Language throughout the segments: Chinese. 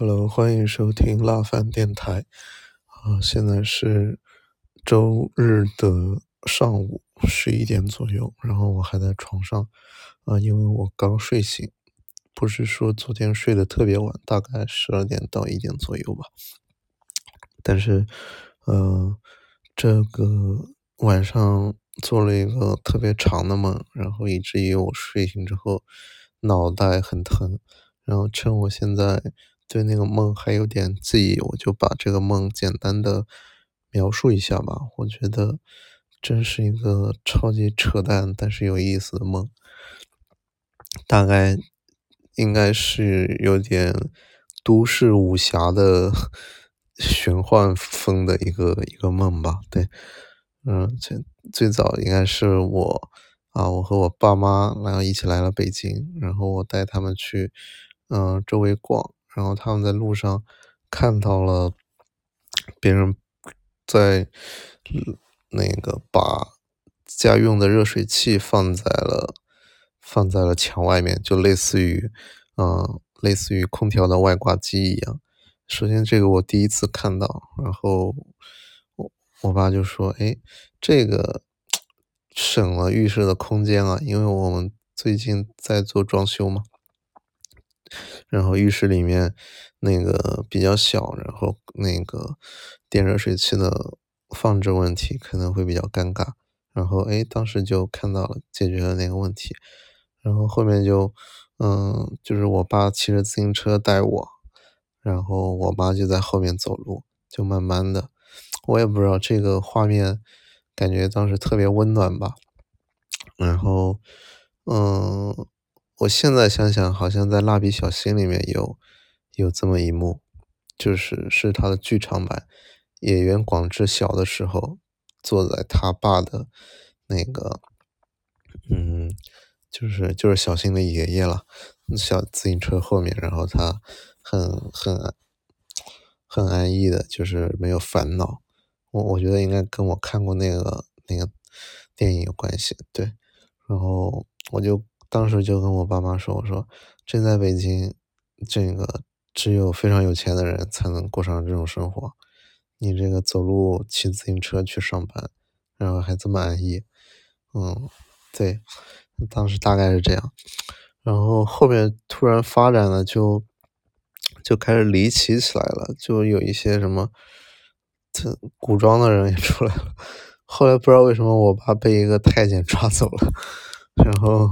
Hello，欢迎收听辣饭电台。啊，现在是周日的上午十一点左右，然后我还在床上。啊，因为我刚睡醒，不是说昨天睡得特别晚，大概十二点到一点左右吧。但是，呃，这个晚上做了一个特别长的梦，然后以至于我睡醒之后脑袋很疼。然后趁我现在对那个梦还有点记忆，我就把这个梦简单的描述一下吧。我觉得真是一个超级扯淡但是有意思的梦，大概应该是有点都市武侠的 玄幻风的一个一个梦吧。对，嗯，最最早应该是我啊，我和我爸妈然后一起来了北京，然后我带他们去。嗯，周围逛，然后他们在路上看到了别人在那个把家用的热水器放在了放在了墙外面，就类似于嗯，类似于空调的外挂机一样。首先，这个我第一次看到，然后我我爸就说：“哎，这个省了浴室的空间啊，因为我们最近在做装修嘛。”然后浴室里面那个比较小，然后那个电热水器的放置问题可能会比较尴尬。然后哎，当时就看到了解决了那个问题。然后后面就嗯，就是我爸骑着自行车带我，然后我妈就在后面走路，就慢慢的，我也不知道这个画面感觉当时特别温暖吧。然后嗯。我现在想想，好像在《蜡笔小新》里面有有这么一幕，就是是他的剧场版，演员广志小的时候坐在他爸的那个，嗯，就是就是小新的爷爷了，小自行车后面，然后他很很很安逸的，就是没有烦恼。我我觉得应该跟我看过那个那个电影有关系，对，然后我就。当时就跟我爸妈说：“我说，这在北京，这个只有非常有钱的人才能过上这种生活。你这个走路、骑自行车去上班，然后还这么安逸，嗯，对，当时大概是这样。然后后面突然发展了，就就开始离奇起来了，就有一些什么这古装的人也出来了。后来不知道为什么，我爸被一个太监抓走了，然后。”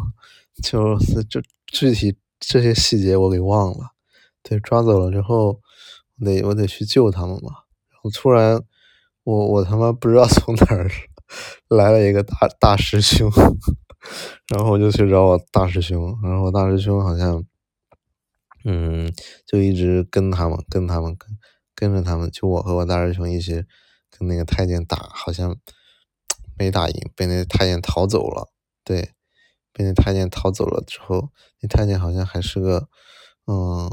就是这具体这些细节我给忘了，对，抓走了之后，我得我得去救他们嘛。然后突然，我我他妈不知道 从哪儿来了一个大大师兄，然后我就去找我大师兄，然后我大师兄好像，嗯，就一直跟他们跟他们跟跟着他们，就我和我大师兄一起跟那个太监打，好像没打赢，被那太监逃走了，对。被那太监逃走了之后，那太监好像还是个，嗯，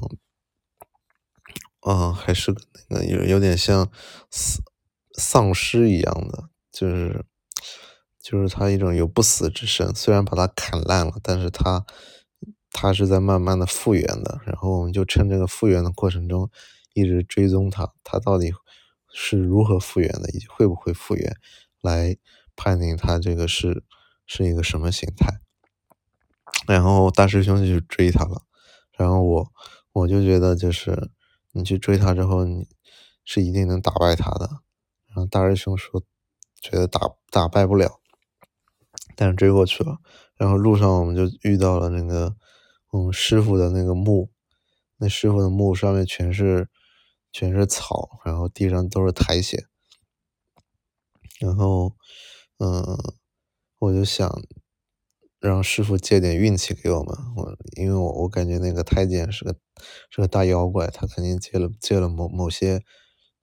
嗯，还是个那个有有点像丧丧尸一样的，就是就是他一种有不死之身，虽然把他砍烂了，但是他他是在慢慢的复原的。然后我们就趁这个复原的过程中，一直追踪他，他到底是如何复原的，以及会不会复原，来判定他这个是是一个什么形态。然后大师兄就去追他了，然后我我就觉得就是你去追他之后，你是一定能打败他的。然后大师兄说觉得打打败不了，但是追过去了。然后路上我们就遇到了那个我们师傅的那个墓，那师傅的墓上面全是全是草，然后地上都是苔藓。然后嗯，我就想。让师傅借点运气给我们，我因为我我感觉那个太监是个是个大妖怪，他肯定借了借了某某些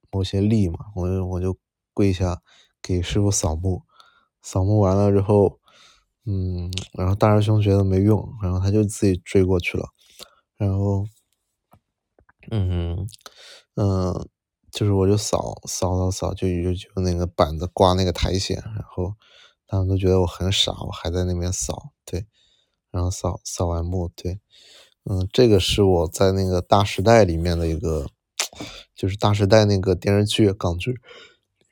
某些力嘛，我就我就跪下给师傅扫墓，扫墓完了之后，嗯，然后大师兄觉得没用，然后他就自己追过去了，然后，嗯嗯，就是我就扫扫扫扫，就就就那个板子刮那个苔藓，然后。他们都觉得我很傻，我还在那边扫，对，然后扫扫完墓，对，嗯，这个是我在那个《大时代》里面的一个，就是《大时代》那个电视剧港剧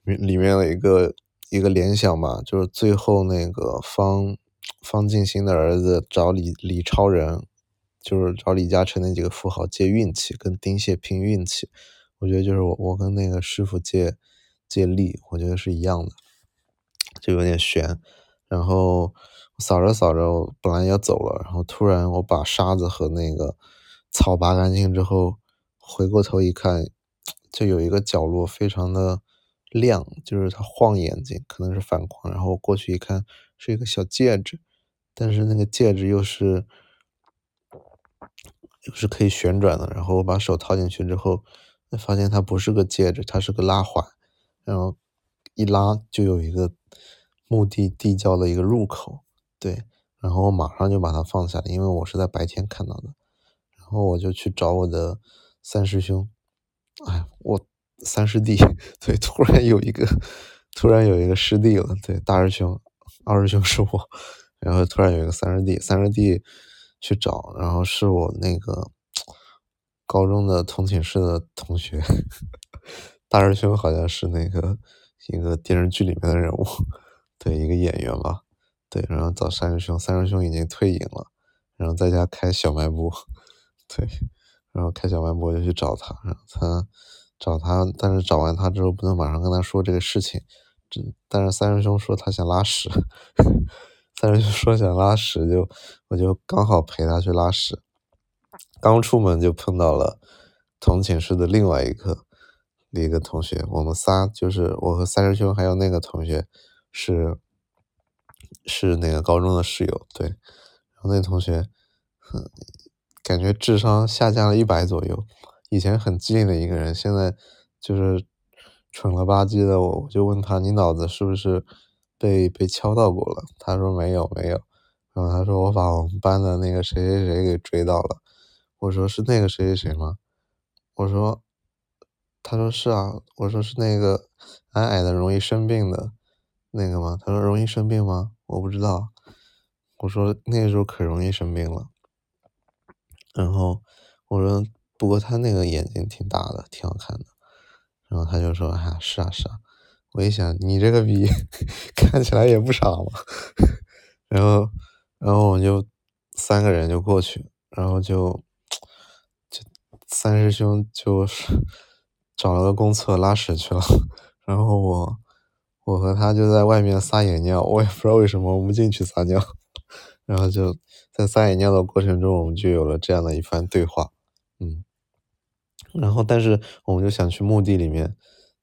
里里面的一个一个联想吧，就是最后那个方方静心的儿子找李李超人，就是找李嘉诚那几个富豪借运气，跟丁蟹拼运气。我觉得就是我我跟那个师傅借借力，我觉得是一样的，就有点悬。然后扫着扫着，本来要走了，然后突然我把沙子和那个草拔干净之后，回过头一看，就有一个角落非常的亮，就是它晃眼睛，可能是反光。然后我过去一看，是一个小戒指，但是那个戒指又是又是可以旋转的。然后我把手套进去之后。发现它不是个戒指，它是个拉环，然后一拉就有一个墓地地窖的一个入口，对，然后我马上就把它放下，因为我是在白天看到的，然后我就去找我的三师兄，哎，我三师弟，对，突然有一个，突然有一个师弟了，对，大师兄，二师兄是我，然后突然有一个三师弟，三师弟去找，然后是我那个。高中的同寝室的同学，大师兄好像是那个一个电视剧里面的人物，对，一个演员吧，对，然后找三师兄，三师兄已经退隐了，然后在家开小卖部，对，然后开小卖部就去找他，然后他找他，但是找完他之后不能马上跟他说这个事情，这但是三师兄说他想拉屎，三师兄说想拉屎，就我就刚好陪他去拉屎。刚出门就碰到了同寝室的另外一个一个同学，我们仨就是我和三师兄还有那个同学是是那个高中的室友，对，然后那同学感觉智商下降了一百左右，以前很机灵的一个人，现在就是蠢了吧唧的。我就问他，你脑子是不是被被敲到过了？他说没有没有，然后他说我把我们班的那个谁谁谁给追到了。我说是那个谁谁谁吗？我说，他说是啊。我说是那个矮矮的容易生病的那个吗？他说容易生病吗？我不知道。我说那个时候可容易生病了。然后我说不过他那个眼睛挺大的，挺好看的。然后他就说哎，是啊是啊。我一想你这个逼 看起来也不傻嘛。然后然后我就三个人就过去，然后就就。三师兄就是 找了个公厕拉屎去了，然后我我和他就在外面撒野尿，我也不知道为什么我们进去撒尿，然后就在撒野尿的过程中，我们就有了这样的一番对话，嗯，然后但是我们就想去墓地里面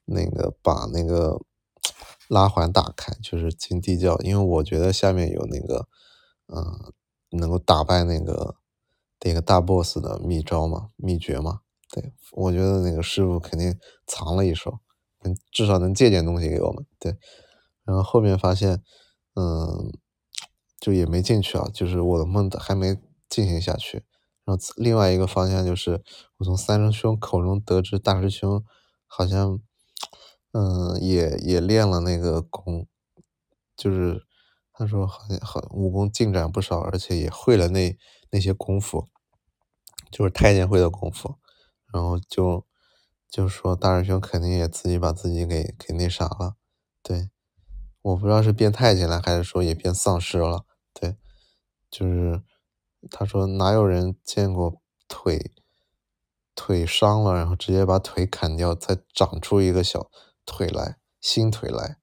那个把那个拉环打开，就是进地窖，因为我觉得下面有那个嗯能够打败那个。那个大 boss 的秘招嘛，秘诀嘛，对我觉得那个师傅肯定藏了一手，至少能借点东西给我们，对。然后后面发现，嗯，就也没进去啊，就是我的梦还没进行下去。然后另外一个方向就是，我从三师兄口中得知，大师兄好像，嗯，也也练了那个功，就是他说好像好武功进展不少，而且也会了那。那些功夫，就是太监会的功夫，然后就就说大师兄肯定也自己把自己给给那啥了，对，我不知道是变太监了还是说也变丧尸了，对，就是他说哪有人见过腿腿伤了，然后直接把腿砍掉，再长出一个小腿来，新腿来，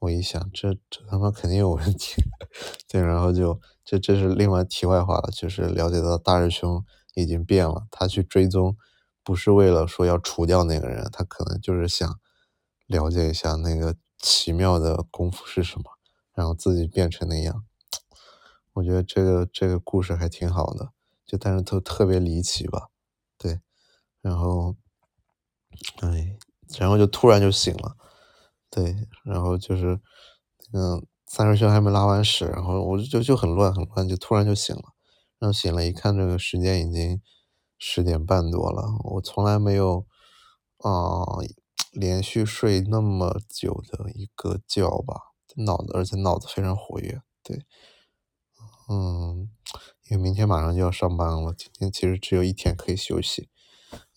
我一想这这他妈肯定有问题，对，然后就。这这是另外题外话了，就是了解到大师兄已经变了，他去追踪，不是为了说要除掉那个人，他可能就是想了解一下那个奇妙的功夫是什么，然后自己变成那样。我觉得这个这个故事还挺好的，就但是都特别离奇吧，对，然后，哎，然后就突然就醒了，对，然后就是，嗯。三师兄还没拉完屎，然后我就就很乱很乱，就突然就醒了，然后醒了，一看这个时间已经十点半多了，我从来没有啊连续睡那么久的一个觉吧，脑子而且脑子非常活跃，对，嗯，因为明天马上就要上班了，今天其实只有一天可以休息。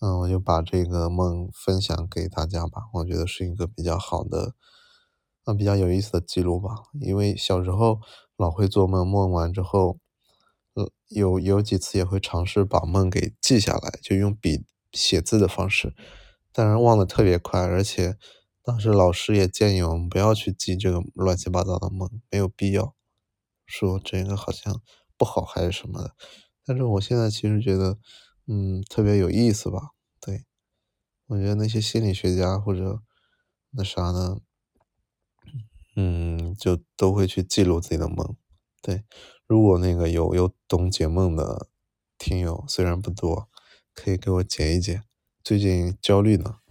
嗯，我就把这个梦分享给大家吧，我觉得是一个比较好的，啊，比较有意思的记录吧。因为小时候老会做梦，梦完之后，呃，有有几次也会尝试把梦给记下来，就用笔写字的方式，但是忘得特别快，而且当时老师也建议我们不要去记这个乱七八糟的梦，没有必要，说这个好像不好还是什么的。但是我现在其实觉得。嗯，特别有意思吧？对，我觉得那些心理学家或者那啥呢，嗯，就都会去记录自己的梦。对，如果那个有有懂解梦的听友，虽然不多，可以给我解一解，最近焦虑呢。